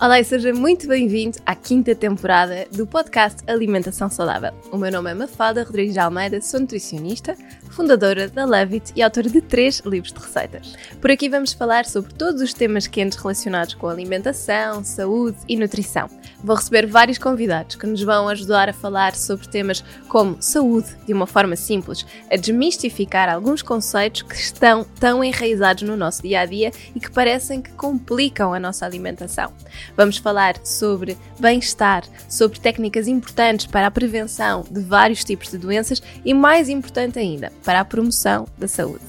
Olá e seja muito bem-vindo à quinta temporada do podcast Alimentação Saudável. O meu nome é Mafalda Rodrigues de Almeida, sou nutricionista, fundadora da Levit e autora de três livros de receitas. Por aqui vamos falar sobre todos os temas quentes relacionados com alimentação, saúde e nutrição. Vou receber vários convidados que nos vão ajudar a falar sobre temas como saúde de uma forma simples, a desmistificar alguns conceitos que estão tão enraizados no nosso dia a dia e que parecem que complicam a nossa alimentação. Vamos falar sobre bem-estar, sobre técnicas importantes para a prevenção de vários tipos de doenças e, mais importante ainda, para a promoção da saúde.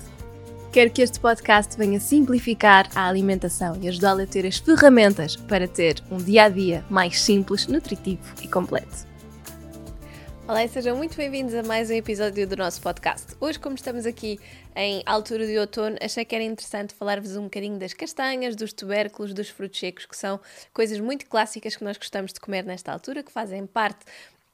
Quero que este podcast venha simplificar a alimentação e ajudá-la a ter as ferramentas para ter um dia a dia mais simples, nutritivo e completo. Olá e sejam muito bem-vindos a mais um episódio do nosso podcast. Hoje, como estamos aqui em altura de outono, achei que era interessante falar-vos um bocadinho das castanhas, dos tubérculos, dos frutos secos, que são coisas muito clássicas que nós gostamos de comer nesta altura, que fazem parte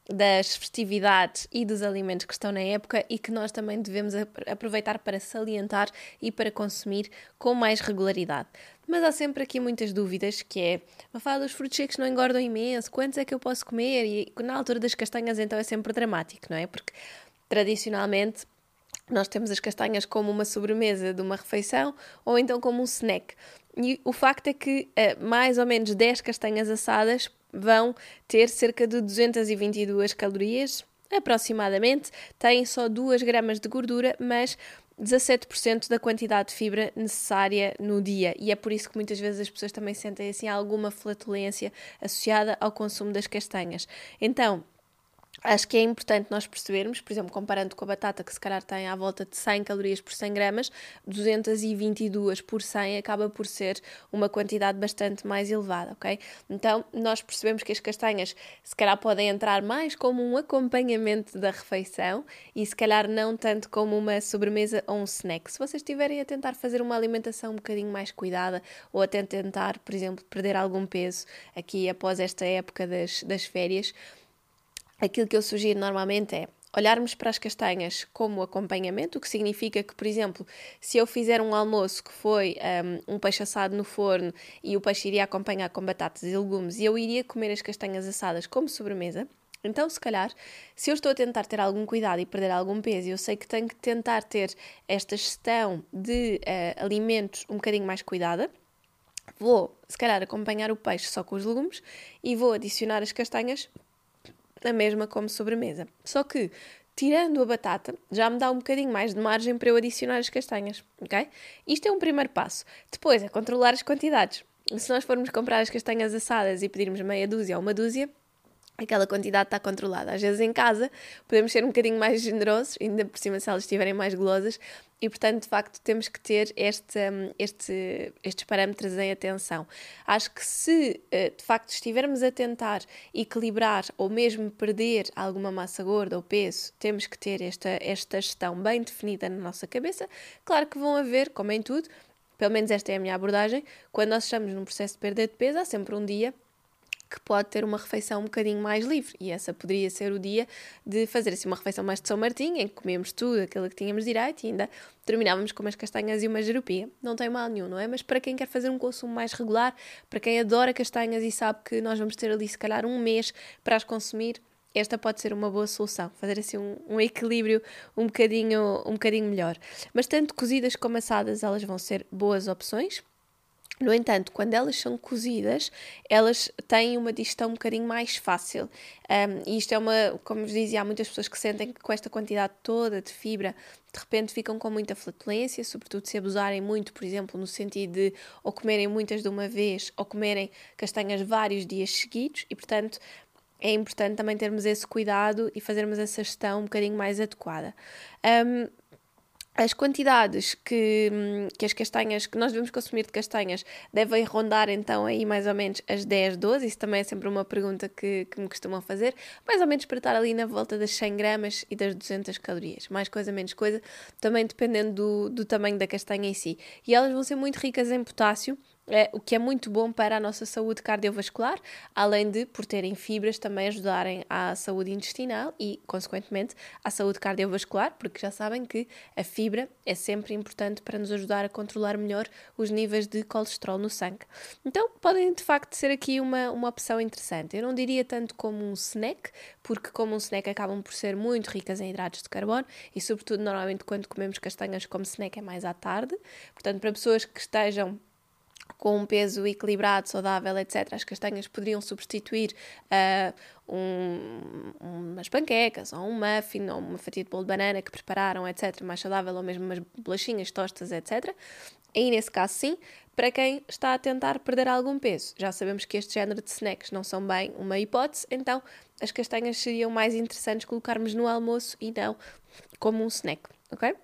das festividades e dos alimentos que estão na época e que nós também devemos aproveitar para salientar e para consumir com mais regularidade. Mas há sempre aqui muitas dúvidas, que é, uma fala dos frutos secos não engordam imenso, quantos é que eu posso comer? E na altura das castanhas então é sempre dramático, não é? Porque tradicionalmente nós temos as castanhas como uma sobremesa de uma refeição ou então como um snack. E o facto é que uh, mais ou menos 10 castanhas assadas vão ter cerca de 222 calorias, aproximadamente, têm só 2 gramas de gordura, mas 17% da quantidade de fibra necessária no dia. E é por isso que muitas vezes as pessoas também sentem assim alguma flatulência associada ao consumo das castanhas. Então, Acho que é importante nós percebermos, por exemplo, comparando com a batata, que se calhar tem à volta de 100 calorias por 100 gramas, 222 por 100 acaba por ser uma quantidade bastante mais elevada, ok? Então, nós percebemos que as castanhas se calhar podem entrar mais como um acompanhamento da refeição e se calhar não tanto como uma sobremesa ou um snack. Se vocês estiverem a tentar fazer uma alimentação um bocadinho mais cuidada ou até tentar, por exemplo, perder algum peso aqui após esta época das, das férias, aquilo que eu sugiro normalmente é olharmos para as castanhas como acompanhamento, o que significa que, por exemplo, se eu fizer um almoço que foi um, um, peixe assado no forno e o peixe iria acompanhar com batatas e legumes e eu iria comer as castanhas assadas como sobremesa, então, se calhar, se eu estou a tentar ter algum cuidado e perder algum peso, eu sei que tenho que tentar ter esta gestão de uh, alimentos um bocadinho mais cuidada, vou, se calhar, acompanhar o peixe só com os legumes e vou adicionar as castanhas a mesma como sobremesa. Só que, tirando a batata, já me dá um bocadinho mais de margem para eu adicionar as castanhas, ok? Isto é um primeiro passo. Depois é controlar as quantidades. Se nós formos comprar as castanhas assadas e pedirmos meia dúzia ou uma dúzia, aquela quantidade está controlada. Às vezes em casa podemos ser um bocadinho mais generosos, ainda por cima se elas estiverem mais golosas, e portanto, de facto, temos que ter este, hum, este, estes parâmetros em atenção. Acho que se eh, de facto estivermos a tentar equilibrar ou mesmo perder alguma massa gorda ou peso, temos que ter esta, esta gestão bem definida na nossa cabeça. Claro que vão haver, como em tudo, pelo menos esta é a minha abordagem, quando nós estamos num processo de perda de peso, há sempre um dia que pode ter uma refeição um bocadinho mais livre. E essa poderia ser o dia de fazer assim uma refeição mais de São Martinho, em que comemos tudo aquilo que tínhamos direito e ainda terminávamos com umas castanhas e uma jerupia. Não tem mal nenhum, não é? Mas para quem quer fazer um consumo mais regular, para quem adora castanhas e sabe que nós vamos ter ali se calhar um mês para as consumir, esta pode ser uma boa solução, fazer assim um, um, equilíbrio um bocadinho, um bocadinho melhor. Mas tanto cozidas como assadas, elas vão ser boas opções. No entanto, quando elas são cozidas, elas têm uma digestão um bocadinho mais fácil. Um, e isto é uma, como vos dizia, há muitas pessoas que sentem que com esta quantidade toda de fibra, de repente ficam com muita flatulência, sobretudo se abusarem muito, por exemplo, no sentido de ou comerem muitas de uma vez ou comerem castanhas vários dias seguidos, e portanto é importante também termos esse cuidado e fazermos essa gestão um bocadinho mais adequada. Um, as quantidades que, que as castanhas, que nós devemos consumir de castanhas, devem rondar então aí mais ou menos as 10, 12. Isso também é sempre uma pergunta que, que me costumam fazer. Mais ou menos para estar ali na volta das 100 gramas e das 200 calorias. Mais coisa, menos coisa, também dependendo do, do tamanho da castanha em si. E elas vão ser muito ricas em potássio é, o que é muito bom para a nossa saúde cardiovascular, além de, por terem fibras, também ajudarem à saúde intestinal e, consequentemente, à saúde cardiovascular, porque já sabem que a fibra é sempre importante para nos ajudar a controlar melhor os níveis de colesterol no sangue. Então, podem de facto ser aqui uma, uma opção interessante. Eu não diria tanto como um snack, porque, como um snack, acabam por ser muito ricas em hidratos de carbono e, sobretudo, normalmente quando comemos castanhas como snack é mais à tarde. Portanto, para pessoas que estejam com um peso equilibrado, saudável, etc., as castanhas poderiam substituir uh, um, umas panquecas, ou um muffin, ou uma fatia de bolo de banana que prepararam, etc., mais saudável, ou mesmo umas bolachinhas, tostas, etc. Aí, nesse caso, sim, para quem está a tentar perder algum peso. Já sabemos que este género de snacks não são bem uma hipótese, então as castanhas seriam mais interessantes colocarmos no almoço e não como um snack, ok?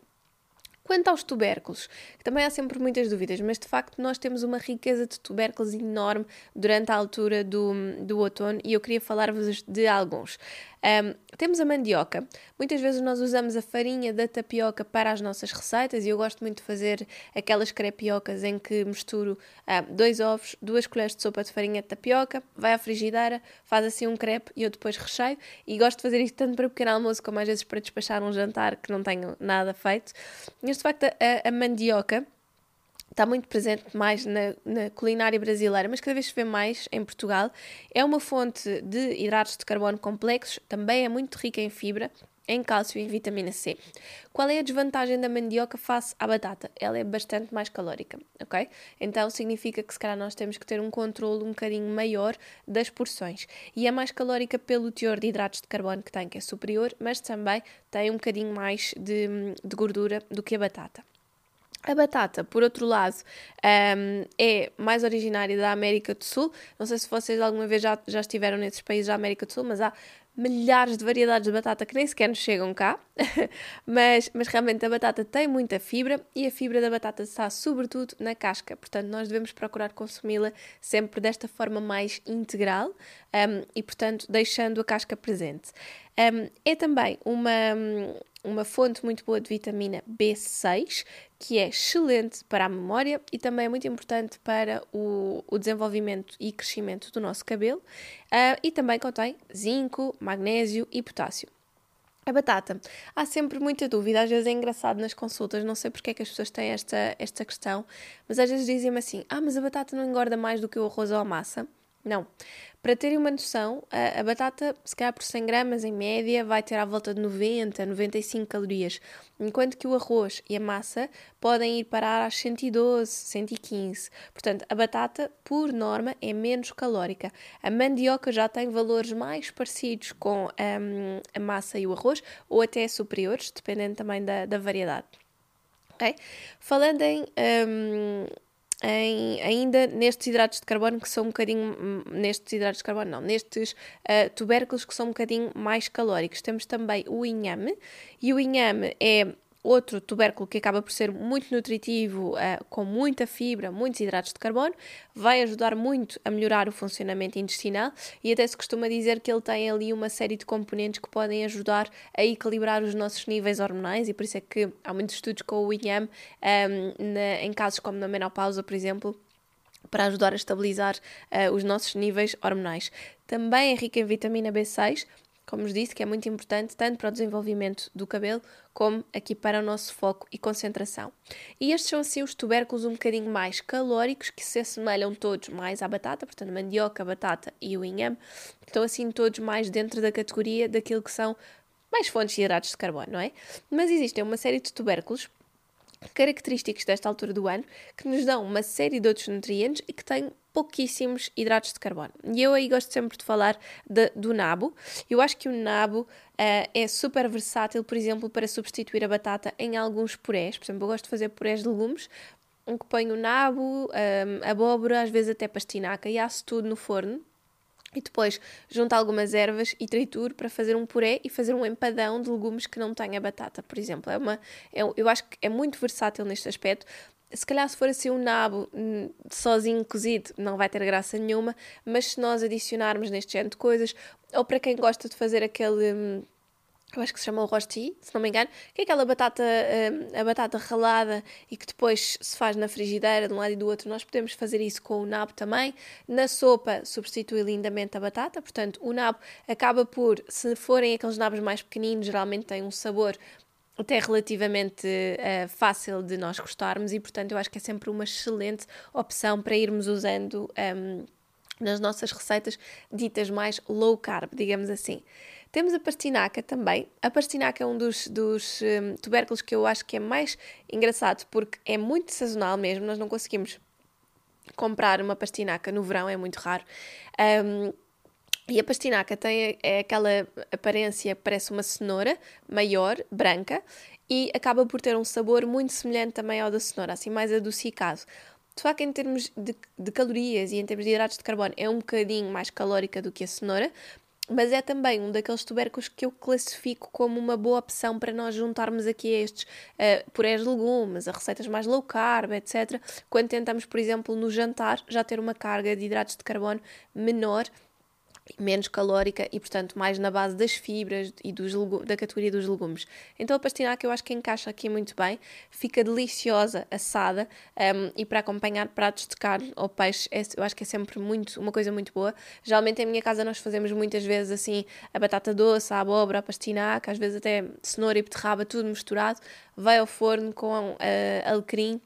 Quanto aos tubérculos, também há sempre muitas dúvidas, mas de facto nós temos uma riqueza de tubérculos enorme durante a altura do, do outono e eu queria falar-vos de alguns. Um, temos a mandioca. Muitas vezes nós usamos a farinha da tapioca para as nossas receitas e eu gosto muito de fazer aquelas crepiocas em que misturo um, dois ovos, duas colheres de sopa de farinha de tapioca, vai à frigideira, faz assim um crepe e eu depois recheio. E gosto de fazer isto tanto para pequeno almoço como às vezes para despachar um jantar que não tenho nada feito. Mas de facto a, a mandioca está muito presente mais na, na, culinária brasileira, mas cada vez se vê mais em Portugal. É uma fonte de hidratos de carbono complexos, também é muito rica em fibra, em cálcio e vitamina C. Qual é a desvantagem da mandioca face à batata? Ela é bastante mais calórica, ok? Então significa que se calhar nós temos que ter um controle um bocadinho maior das porções. E é mais calórica pelo teor de hidratos de carbono que tem, que é superior, mas também tem um bocadinho mais de, de gordura do que a batata. A batata, por outro lado, um, é mais originária da América do Sul. Não sei se vocês alguma vez já, já estiveram nesses países da América do Sul, mas há milhares de variedades de batata que nem sequer nos chegam cá. mas, mas realmente a batata tem muita fibra e a fibra da batata está sobretudo na casca. Portanto, nós devemos procurar consumi-la sempre desta forma mais integral um, e, portanto, deixando a casca presente. Um, é também uma uma fonte muito boa de vitamina B6, que é excelente para a memória e também é muito importante para o, o desenvolvimento e crescimento do nosso cabelo. Uh, e também contém zinco, magnésio e potássio. A batata. Há sempre muita dúvida, às vezes é engraçado nas consultas, não sei porque é que as pessoas têm esta, esta questão, mas às vezes dizem-me assim: ah, mas a batata não engorda mais do que o arroz ou a massa? Não. Para terem uma noção, a, a, batata, se calhar por 100 gramas em média, vai ter à volta de 90, 95 calorias, enquanto que o arroz e a massa podem ir parar às 112, 115. Portanto, a batata, por norma, é menos calórica. A mandioca já tem valores mais parecidos com um, a massa e o arroz, ou até superiores, dependendo também da, da variedade. Okay? Falando em um, em, ainda nestes hidratos de carbono que são um bocadinho, hum, nestes hidratos de carbono não, nestes uh, tubérculos que são um bocadinho mais calóricos. Temos também o inhame, e o inhame é outro tubérculo que acaba por ser muito nutritivo, uh, com muita fibra, muitos hidratos de carbono, vai ajudar muito a melhorar o funcionamento intestinal e até se costuma dizer que ele tem ali uma série de componentes que podem ajudar a equilibrar os nossos níveis hormonais e por isso é que há muitos estudos com o um, ehm, em casos como na menopausa, por exemplo, para ajudar a estabilizar uh, os nossos níveis hormonais. Também é rica em vitamina B6, como vos disse, que é muito importante tanto para o desenvolvimento do cabelo como aqui para o nosso foco e concentração. E estes são assim os tubérculos um bocadinho mais calóricos, que se assemelham todos mais à batata, portanto, mandioca, batata e o inhame, estão assim todos mais dentro da categoria daquilo que são mais fontes de hidratos de carbono, não é? Mas existem uma série de tubérculos característicos desta altura do ano que nos dão uma série de outros nutrientes e que têm pouquíssimos hidratos de carbono. E eu aí gosto sempre de falar de, do nabo. Eu acho que o nabo uh, é super versátil, por exemplo, para substituir a batata em alguns purés. Por exemplo, eu gosto de fazer purés de legumes, em que ponho nabo, um, eh, abóbora, às vezes até pastinaca, e aço tudo no forno. E depois junto algumas ervas e trituro para fazer um puré e fazer um empadão de legumes que não tenha batata, por exemplo. É uma, é, eu acho que é muito versátil neste aspecto se calhar se for assim um nabo hum, sozinho cozido não vai ter graça nenhuma, mas se nós adicionarmos neste género de coisas, ou para quem gosta de fazer aquele, hum, eu acho que se chama o rosti, se não me engano, que é aquela batata, hum, a batata ralada e que depois se faz na frigideira de um lado e do outro. Nós podemos fazer isso com o nabo também. Na sopa substitui lindamente a batata, portanto o nabo acaba por, se forem aqueles nabos mais pequeninos, geralmente tem um sabor até relativamente uh, fácil de nós gostarmos e portanto eu acho que é sempre uma excelente opção para irmos usando um, nas nossas receitas ditas mais low carb, digamos assim. Temos a pastinaca também. A pastinaca é um dos, dos um, tubérculos que eu acho que é mais engraçado porque é muito sazonal mesmo. Nós não conseguimos comprar uma pastinaca no verão, é muito raro. Um, e a pastinaca tem é aquela aparência, parece uma cenoura maior, branca, e acaba por ter um sabor muito semelhante também ao da cenoura, assim mais adocicado. De facto, em termos de, de, calorias e em termos de hidratos de carbono, é um bocadinho mais calórica do que a cenoura, mas é também um daqueles tubérculos que eu classifico como uma boa opção para nós juntarmos aqui estes uh, purés de legumes, a receitas mais low carb, etc. Quando tentamos, por exemplo, no jantar, já ter uma carga de hidratos de carbono menor menos calórica e, portanto, mais na base das fibras e dos da categoria dos legumes. Então, a pastinaca eu acho que encaixa aqui muito bem, fica deliciosa assada um, e para acompanhar pratos de carne ou peixe, é, eu acho que é sempre muito, uma coisa muito boa. Geralmente, em minha casa, nós fazemos muitas vezes assim a batata doce, a abóbora, a pastinaca, às vezes até cenoura e beterraba, tudo misturado, vai ao forno com uh, alecrim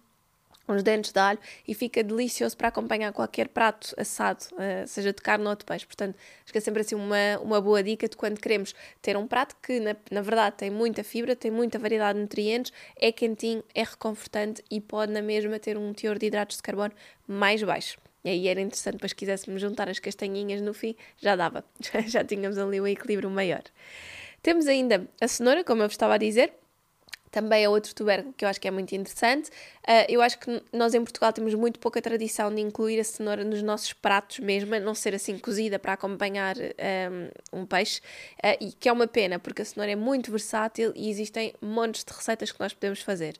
uns dentes de alho e fica delicioso para acompanhar qualquer prato assado, uh, seja de carne ou de peixe. Portanto, acho que é sempre assim uma, uma boa dica de quando queremos ter um prato que, na, na verdade, tem muita fibra, tem muita variedade de nutrientes, é quentinho, é reconfortante e pode, na mesma, ter um teor de hidratos de carbono mais baixo. E aí era interessante, depois quiséssemos juntar as castanhinhas no fim, já dava, já tínhamos ali um equilíbrio maior. Temos ainda a cenoura, como eu vos estava a dizer, também é outro tubérculo que eu acho que é muito interessante. Uh, eu acho que nós em Portugal temos muito pouca tradição de incluir a cenoura nos nossos pratos mesmo, a não ser assim cozida para acompanhar um, um peixe, uh, e que é uma pena, porque a cenoura é muito versátil e existem montes de receitas que nós podemos fazer.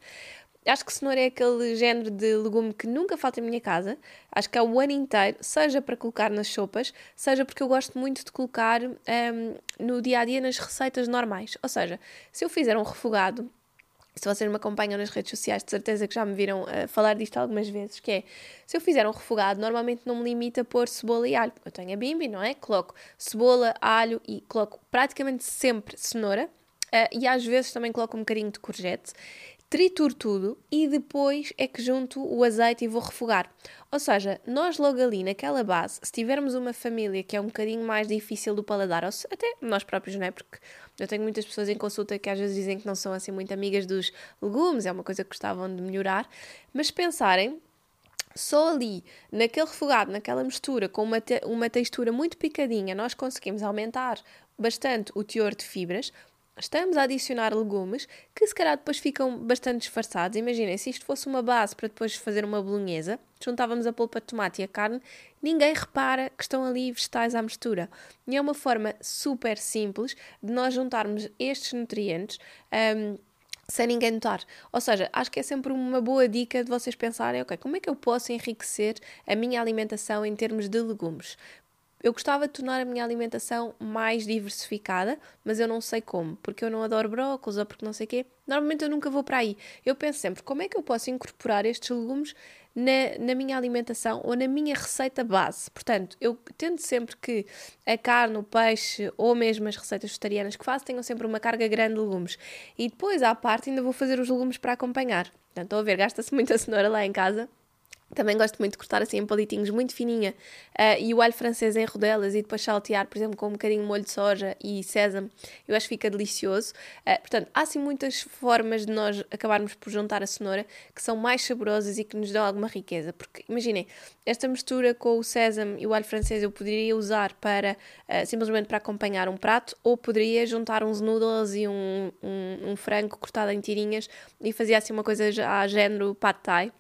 Acho que cenoura é aquele género de legume que nunca falta em minha casa. Acho que é o ano inteiro, seja para colocar nas sopas, seja porque eu gosto muito de colocar um, no dia a dia nas receitas normais. Ou seja, se eu fizer um refogado se vocês me acompanham nas redes sociais, de certeza que já me viram uh, falar disto algumas vezes, que é, se eu fizer um refogado, normalmente não me limita a pôr cebola e alho. Eu tenho a bimbi, não é? Coloco cebola, alho e coloco praticamente sempre cenoura. Uh, e às vezes também coloco um bocadinho de courgette trituro tudo e depois é que junto o azeite e vou refogar. Ou seja, nós logo ali naquela base, se tivermos uma família que é um bocadinho mais difícil do paladar, ou se, até nós próprios, não é? Porque eu tenho muitas pessoas em consulta que às vezes dizem que não são assim muito amigas dos legumes, é uma coisa que gostavam de melhorar, mas pensarem só ali, naquele refogado, naquela mistura, com uma, te uma textura muito picadinha, nós conseguimos aumentar bastante o teor de fibras, estamos a adicionar legumes que se calhar depois ficam bastante disfarçados. Imaginem, se isto fosse uma base para depois fazer uma bolonhesa, juntávamos a polpa de tomate e a carne, ninguém repara que estão ali vegetais à mistura. E é uma forma super simples de nós juntarmos estes nutrientes. Um, sem ninguém notar. Ou seja, acho que é sempre uma boa dica de vocês pensarem, ok, como é que eu posso enriquecer a minha alimentação em termos de legumes? Eu gostava de tornar a minha alimentação mais diversificada, mas eu não sei como, porque eu não adoro brócolis ou porque não sei o quê. Normalmente eu nunca vou para aí. Eu penso sempre, como é que eu posso incorporar estes legumes na, na minha alimentação ou na minha receita base? Portanto, eu tento sempre que a carne, o peixe ou mesmo as receitas vegetarianas que faço tenham sempre uma carga grande de legumes. E depois, à parte, ainda vou fazer os legumes para acompanhar. Portanto, estou a ver, gasta-se muita cenoura lá em casa também gosto muito de cortar assim em palitinhos muito fininha uh, e o alho francês em rodelas e depois saltear, por exemplo, com um bocadinho de molho de soja e sésamo. Eu acho que fica delicioso. Uh, portanto, há assim muitas formas de nós acabarmos por juntar a cenoura que são mais saborosas e que nos dão alguma riqueza. Porque imaginem, esta mistura com o sésamo e o alho francês eu poderia usar para uh, simplesmente para acompanhar um prato ou poderia juntar uns noodles e um, um, um frango cortado em tirinhas e fazer assim uma coisa a género pad thai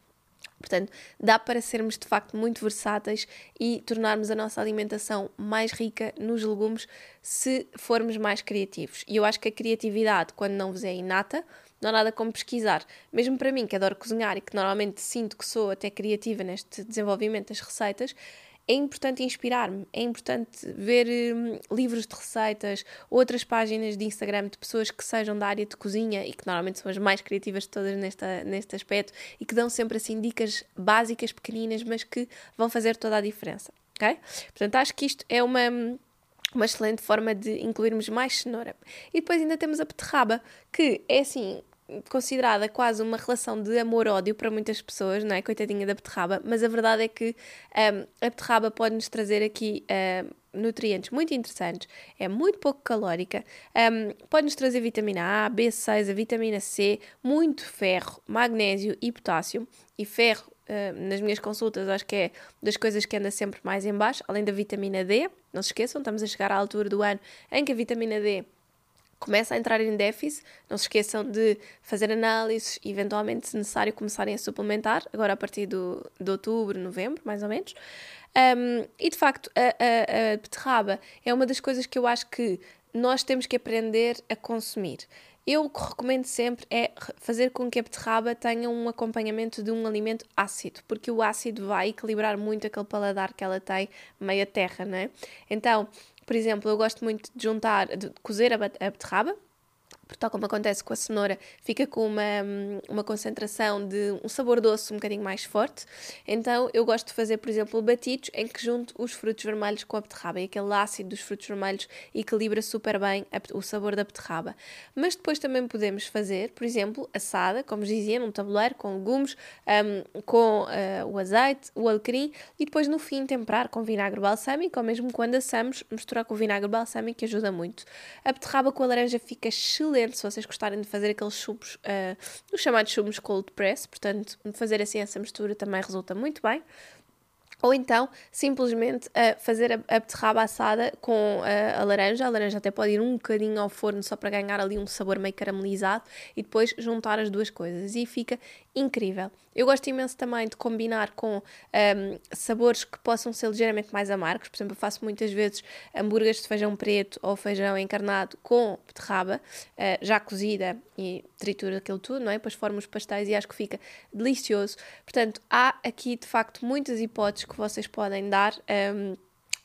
Portanto, dá para sermos de facto muito versáteis e tornarmos a nossa alimentação mais rica nos legumes se formos mais criativos. E eu acho que a criatividade, quando não vos é inata, não há nada como pesquisar. Mesmo para mim, que adoro cozinhar e que normalmente sinto que sou até criativa neste desenvolvimento das receitas, é importante inspirar-me, é importante ver hum, livros de receitas, outras páginas de Instagram de pessoas que sejam da área de cozinha e que normalmente são as mais criativas de todas nesta, neste aspecto e que dão sempre assim dicas básicas, pequeninas, mas que vão fazer toda a diferença, ok? Portanto, acho que isto é uma uma excelente forma de incluirmos mais cenoura. E depois ainda temos a beterraba, que é assim, considerada quase uma relação de amor-ódio para muitas pessoas, não é? Coitadinha da beterraba, mas a verdade é que um, a beterraba pode-nos trazer aqui um, nutrientes muito interessantes, é muito pouco calórica, um, pode-nos trazer vitamina A, B6, a vitamina C, muito ferro, magnésio e potássio, e ferro Uh, nas minhas consultas, acho que é das coisas que anda sempre mais em baixo, além da vitamina D. Não se esqueçam, estamos a chegar à altura do ano em que a vitamina D começa a entrar em déficit. Não se esqueçam de fazer análises eventualmente, se necessário, começarem a suplementar, agora a partir do, de outubro, novembro, mais ou menos. Um, e, de facto, a, a, a beterraba é uma das coisas que eu acho que nós temos que aprender a consumir. Eu o que recomendo sempre é fazer com que a beterraba tenha um acompanhamento de um alimento ácido, porque o ácido vai equilibrar muito aquele paladar que ela tem meia terra, não é? Então, por exemplo, eu gosto muito de juntar, de cozer a beterraba, porque tal como acontece com a cenoura, fica com uma, uma concentração de um sabor doce um bocadinho mais forte. Então eu gosto de fazer, por exemplo, batidos em que junto os frutos vermelhos com a beterraba e aquele ácido dos frutos vermelhos equilibra super bem a, o sabor da beterraba. Mas depois também podemos fazer, por exemplo, assada, como dizia, num tabuleiro com legumes, um, com uh, o azeite, o alecrim e depois no fim temperar com vinagre balsâmico ou mesmo quando assamos, misturar com vinagre balsâmico que ajuda muito. A beterraba com a laranja fica excelente excelente se vocês gostarem de fazer aqueles chumos, uh, os chamados chumos cold press, portanto, fazer assim essa mistura também resulta muito bem. Ou então, simplesmente uh, fazer a, a beterraba assada com uh, a laranja. A laranja até pode ir um bocadinho ao forno só para ganhar ali um sabor meio caramelizado e depois juntar as duas coisas e fica incrível. Eu gosto imenso também de combinar com um, sabores que possam ser ligeiramente mais amargos. Por exemplo, eu faço muitas vezes hambúrgueres de feijão preto ou feijão encarnado com beterraba uh, já cozida e tritura aquilo tudo, não é? Depois formo os pastéis e acho que fica delicioso. Portanto, há aqui de facto muitas hipóteses que vocês podem dar. Um,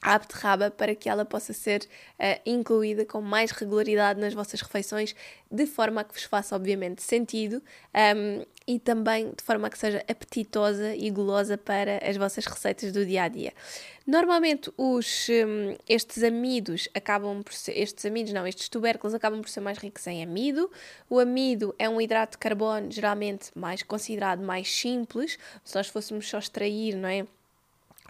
à beterraba para que ela possa ser uh, incluída com mais regularidade nas vossas refeições, de forma a que vos faça, obviamente, sentido um, e também de forma a que seja apetitosa e golosa para as vossas receitas do dia a dia. Normalmente, os, um, estes amidos acabam por ser, estes amidos não, estes tubérculos acabam por ser mais ricos em amido. O amido é um hidrato de carbono geralmente mais considerado mais simples, se nós fôssemos só extrair, não é?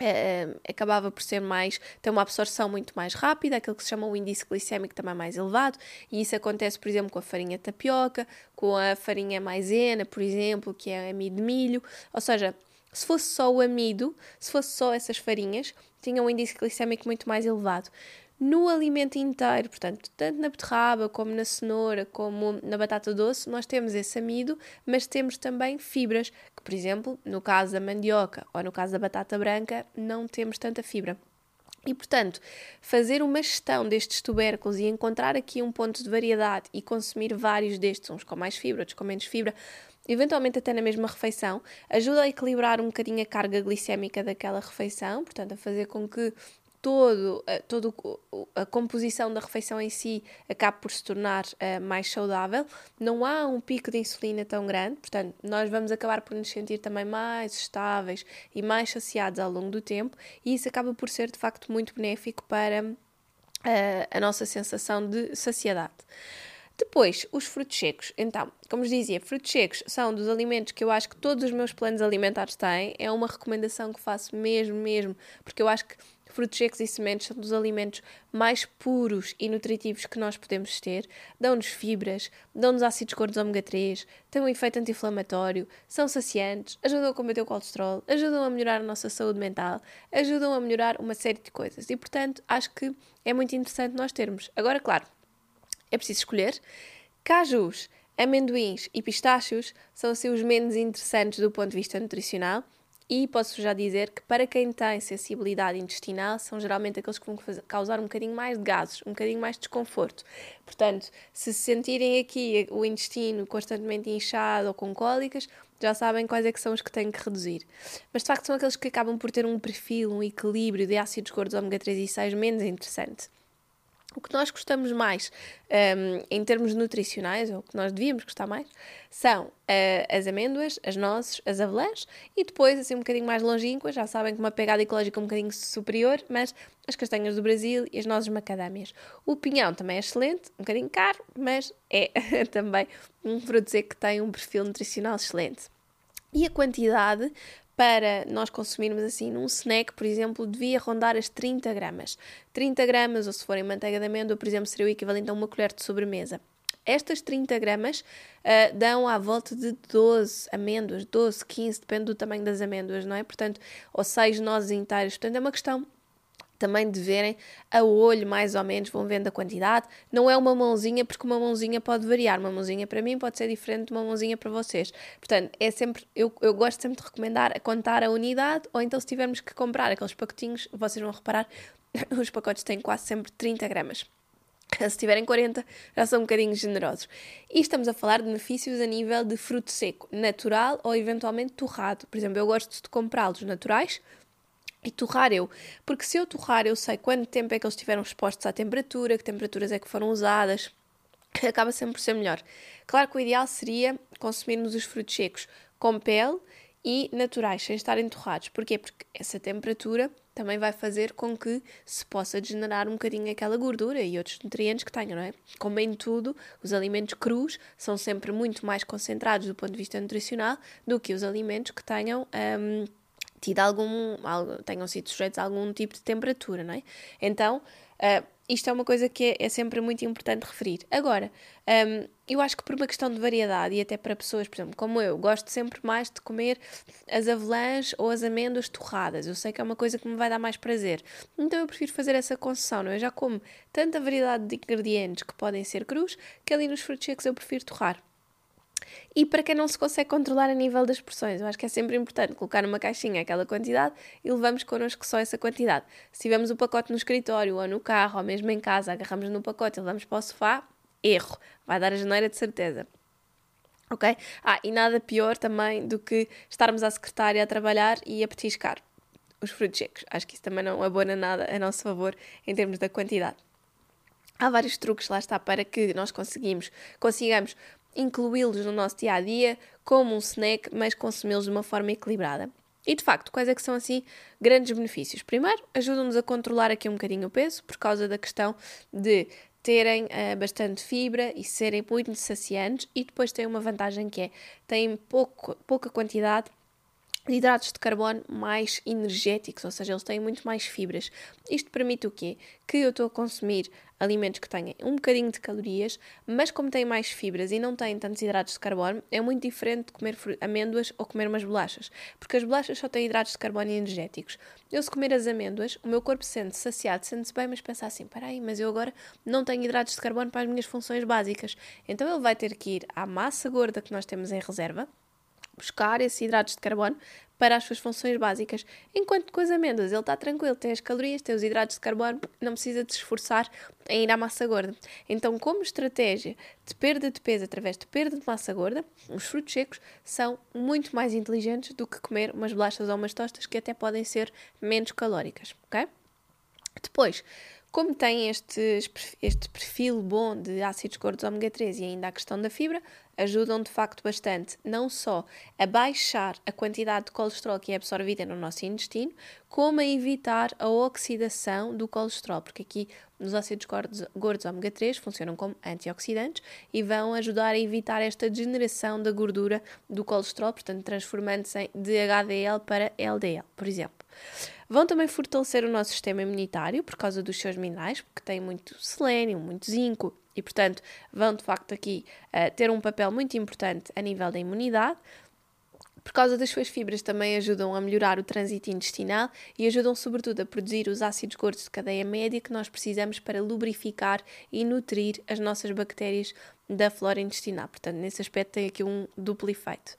Uh, acabava por ser mais, ter uma absorção muito mais rápida, aquilo que se chama o índice glicémico também mais elevado, e isso acontece, por exemplo, com a farinha tapioca, com a farinha maisena, por exemplo, que é amido de milho, ou seja, se fosse só o amido, se fosse só essas farinhas, tinha um índice glicémico muito mais elevado no alimento inteiro, portanto, tanto na beterraba, como na cenoura, como na batata doce, nós temos esse amido, mas temos também fibras, que, por exemplo, no caso da mandioca ou no caso da batata branca, não temos tanta fibra. E, portanto, fazer uma gestão destes tubérculos e encontrar aqui um ponto de variedade e consumir vários destes, uns com mais fibra, outros com menos fibra, eventualmente até na mesma refeição, ajuda a equilibrar um bocadinho a carga glicémica daquela refeição, portanto, a fazer com que todo, eh, todo a composição da refeição em si acaba por se tornar uh, mais saudável, não há um pico de insulina tão grande, portanto, nós vamos acabar por nos sentir também mais estáveis e mais saciados ao longo do tempo, e isso acaba por ser de facto muito benéfico para uh, a nossa sensação de saciedade. Depois, os frutos secos. Então, como dizia, frutos secos são dos alimentos que eu acho que todos os meus planos alimentares têm. É uma recomendação que faço mesmo, mesmo, porque eu acho que frutos secos e sementes são dos alimentos mais puros e nutritivos que nós podemos ter. Dão-nos fibras, dão-nos ácidos gordos ômega 3, têm um efeito anti-inflamatório, são saciantes, ajudam a combater o colesterol, ajudam a melhorar a nossa saúde mental, ajudam a melhorar uma série de coisas. E, portanto, acho que é muito interessante nós termos. Agora, claro, é preciso escolher. Cajus, amendoins e pistácios são assim os menos interessantes do ponto de vista nutricional e posso já dizer que para quem tem sensibilidade intestinal, são geralmente aqueles que vão causar um bocadinho mais de gases, um bocadinho mais de desconforto. Portanto, se sentirem aqui o intestino constantemente inchado ou com cólicas, já sabem quais é que são os que têm que reduzir. Mas de facto são aqueles que acabam por ter um perfil, um equilíbrio de ácidos gordos ômega 3 e 6 menos interessante. O que nós gostamos mais um, em termos nutricionais, ou o que nós devíamos gostar mais, são uh, as amêndoas, as nozes, as avelãs e depois, assim, um bocadinho mais longínquas, já sabem que uma pegada ecológica um bocadinho superior, mas as castanhas do Brasil e as nozes macadâmias. O pinhão também é excelente, um bocadinho caro, mas é também um seco que tem um perfil nutricional excelente. E a quantidade para nós consumirmos assim num snack, por exemplo, devia rondar as 30 gramas. 30 gramas, ou se forem manteiga de amêndoa, por exemplo, seria o equivalente a uma colher de sobremesa. Estas 30 gramas uh, dão à volta de 12 amêndoas, 12, 15, depende do tamanho das amêndoas, não é? Portanto, ou 6 nozes inteiras. Portanto, é uma questão também de verem a olho, mais ou menos, vão vendo a quantidade. Não é uma mãozinha, porque uma mãozinha pode variar. Uma mãozinha para mim pode ser diferente de uma mãozinha para vocês. Portanto, é sempre, eu, eu gosto sempre de recomendar a contar a unidade, ou então se tivermos que comprar aqueles pacotinhos, vocês vão reparar, os pacotes têm quase sempre 30 gramas. Se tiverem 40, já são um bocadinho generosos. E estamos a falar de benefícios a nível de fruto seco, natural ou eventualmente torrado. Por exemplo, eu gosto de comprá-los naturais, e torrar eu, porque se eu torrar eu sei quanto tempo é que eles estiveram expostos à temperatura, que temperaturas é que foram usadas, acaba sempre por ser melhor. Claro que o ideal seria consumirmos os frutos secos com pele e naturais, sem estarem torrados. Porquê? Porque essa temperatura também vai fazer com que se possa degenerar um bocadinho aquela gordura e outros nutrientes que tenham, não é? Como em tudo, os alimentos crus são sempre muito mais concentrados do ponto de vista nutricional do que os alimentos que tenham. Hum, tido algum, tenham sido sujeitos a algum tipo de temperatura, não é? Então, uh, isto é uma coisa que é, é, sempre muito importante referir. Agora, um, eu acho que por uma questão de variedade e até para pessoas, por exemplo, como eu, gosto sempre mais de comer as avelãs ou as amêndoas torradas. Eu sei que é uma coisa que me vai dar mais prazer. Então eu prefiro fazer essa concessão, não é? Eu já como tanta variedade de ingredientes que podem ser crus que ali nos frutos secos eu prefiro torrar. E para quem não se consegue controlar a nível das porções, eu acho que é sempre importante colocar numa caixinha aquela quantidade e levamos connosco só essa quantidade. Se tivermos o pacote no escritório ou no carro ou mesmo em casa, agarramos no pacote e levamos para o sofá, erro. Vai dar a janeira de certeza. Ok? Ah, e nada pior também do que estarmos à secretária a trabalhar e a petiscar os frutos secos. Acho que isso também não abona nada a nosso favor em termos da quantidade. Há vários truques, lá está, para que nós conseguimos, consigamos incluí-los no nosso dia a dia como um snack, mas consumi-los de uma forma equilibrada. E de facto, quais é que são assim grandes benefícios? Primeiro, ajudam-nos a controlar aqui um bocadinho o peso por causa da questão de terem uh, bastante fibra e serem muito saciantes e depois têm uma vantagem que é têm pouco, pouca quantidade de hidratos de carbono mais energéticos, ou seja, eles têm muito mais fibras. Isto permite o quê? Que eu estou a consumir alimentos que tenham um bocadinho de calorias, mas como têm mais fibras e não têm tantos hidratos de carbono, é muito diferente de comer amêndoas ou comer umas bolachas, porque as bolachas só têm hidratos de carbono energéticos. Eu se comer as amêndoas, o meu corpo sente-se saciado, sente-se bem, mas pensa assim, aí, mas eu agora não tenho hidratos de carbono para as minhas funções básicas. Então ele vai ter que ir à massa gorda que nós temos em reserva, buscar esses hidratos de carbono para as suas funções básicas. Enquanto com as amêndoas ele está tranquilo, tem as calorias, tem os hidratos de carbono, não precisa de se esforçar em ir à massa gorda. Então, como estratégia de perda de peso através de perda de massa gorda, os frutos secos são muito mais inteligentes do que comer umas bolachas ou umas tostas que até podem ser menos calóricas, ok? Depois, como tem este, este perfil bom de ácidos gordos ômega 3 e ainda a questão da fibra, ajudam de facto bastante não só a baixar a quantidade de colesterol que é absorvida no nosso intestino, como a evitar a oxidação do colesterol, porque aqui nos ácidos gordos, gordos ômega 3 funcionam como antioxidantes e vão ajudar a evitar esta degeneração da gordura do colesterol, portanto transformando-se de HDL para LDL, por exemplo. Vão também fortalecer o nosso sistema imunitário por causa dos seus minerais, porque têm muito selênio, muito zinco e, portanto, vão de facto aqui uh, ter um papel muito importante a nível da imunidade. Por causa das suas fibras, também ajudam a melhorar o trânsito intestinal e ajudam, sobretudo, a produzir os ácidos gordos de cadeia média que nós precisamos para lubrificar e nutrir as nossas bactérias da flora intestinal. Portanto, nesse aspecto, tem aqui um duplo efeito.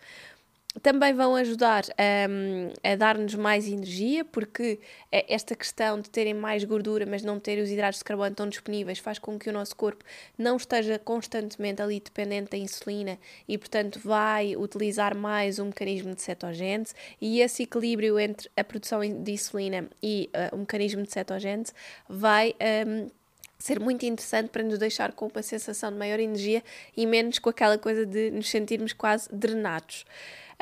Também vão ajudar a, a dar-nos mais energia, porque esta questão de terem mais gordura, mas não terem os hidratos de carbono tão disponíveis, faz com que o nosso corpo não esteja constantemente ali dependente da insulina e, portanto, vai utilizar mais um mecanismo de cetogênese. E esse equilíbrio entre a produção de insulina e uh, o mecanismo de cetogênese vai. Um, ser muito interessante para nos deixar com uma sensação de maior energia e menos com aquela coisa de nos sentirmos quase drenados.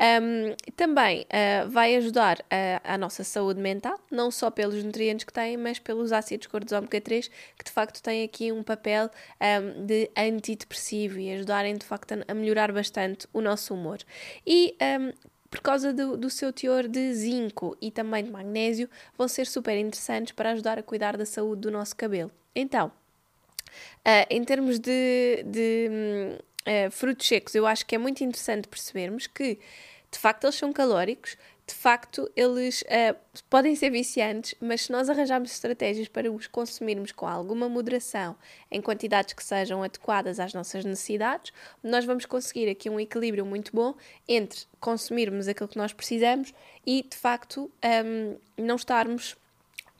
Um, também uh, vai ajudar a, a, nossa saúde mental, não só pelos nutrientes que tem, mas pelos ácidos gordos ômega 3, que de facto têm aqui um papel um, de antidepressivo e ajudarem de facto a, melhorar bastante o nosso humor. E um, por causa do, do, seu teor de zinco e também de magnésio, vão ser super interessantes para ajudar a cuidar da saúde do nosso cabelo. Então, uh, em termos de, de uh, frutos secos, eu acho que é muito interessante percebermos que, de facto, eles são calóricos, de facto, eles uh, podem ser viciantes, mas se nós arranjarmos estratégias para os consumirmos com alguma moderação, em quantidades que sejam adequadas às nossas necessidades, nós vamos conseguir aqui um equilíbrio muito bom entre consumirmos aquilo que nós precisamos e, de facto, um, não estarmos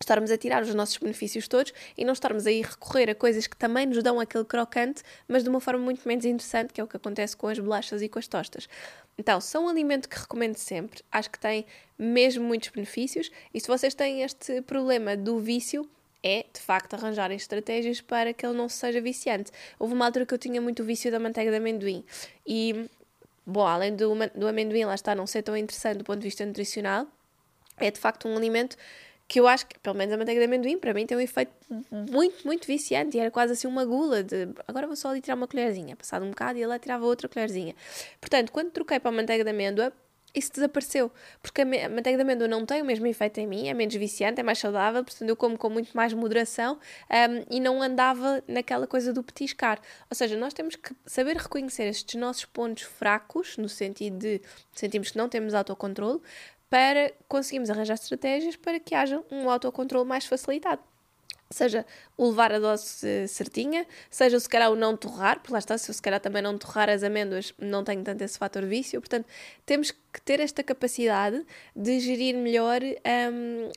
estarmos a tirar os nossos benefícios todos e não estarmos aí recorrer a coisas que também nos dão aquele crocante, mas de uma forma muito menos interessante, que é o que acontece com as bolachas e com as tostas. Então, são um alimento que recomendo sempre, acho que tem mesmo muitos benefícios, e se vocês têm este problema do vício, é, de facto, arranjarem estratégias para que ele não seja viciante. Houve uma altura que eu tinha muito vício da manteiga de amendoim e, bom, além do, do amendoim lá está não ser tão interessante do ponto de vista nutricional, é de facto um alimento que eu acho que, pelo menos a manteiga de amendoim, para mim tem um efeito muito, muito viciante e era quase assim uma gula de agora vou só ali tirar uma colherzinha, passado um bocado e ela tirava outra colherzinha. Portanto, quando troquei para a manteiga de amêndoa, isso desapareceu, porque a, manteiga de amêndoa não tem o mesmo efeito em mim, é menos viciante, é mais saudável, portanto eu como com muito mais moderação um, e não andava naquela coisa do petiscar. Ou seja, nós temos que saber reconhecer estes nossos pontos fracos, no sentido de sentimos que não temos autocontrole, para conseguirmos arranjar estratégias para que haja um autocontrole mais facilitado. Seja o levar a dose certinha, seja se calhar o não torrar, porque lá está, se eu se calhar também não torrar as amêndoas, não tenho tanto esse fator vício, portanto, temos que ter esta capacidade de gerir melhor um,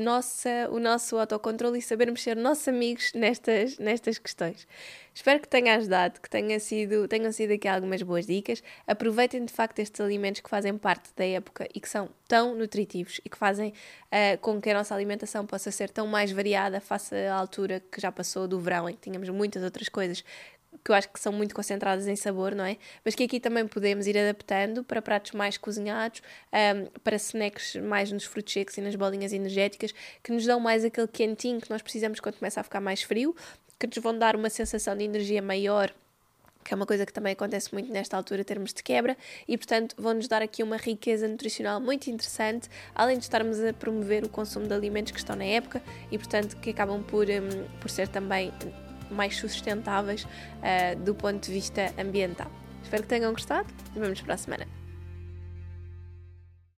nossa, o nosso autocontrole e sabermos ser nossos amigos nestas, nestas questões. Espero que tenha ajudado, que tenha sido, tenham sido aqui algumas boas dicas. Aproveitem de facto estes alimentos que fazem parte da época e que são tão nutritivos e que fazem uh, com que a nossa alimentação possa ser tão mais variada face à altura que já passou do verão, em que tínhamos muitas outras coisas que eu acho que são muito concentradas em sabor, não é? Mas que aqui também podemos ir adaptando para pratos mais cozinhados, um, para snacks mais nos frutos secos e nas bolinhas energéticas, que nos dão mais aquele quentinho que nós precisamos quando começa a ficar mais frio, que nos vão dar uma sensação de energia maior que é uma coisa que também acontece muito nesta altura, termos de quebra, e portanto vão-nos dar aqui uma riqueza nutricional muito interessante, além de estarmos a promover o consumo de alimentos que estão na época e portanto que acabam por, um, por ser também mais sustentáveis uh, do ponto de vista ambiental. Espero que tenham gostado e vemos para a semana.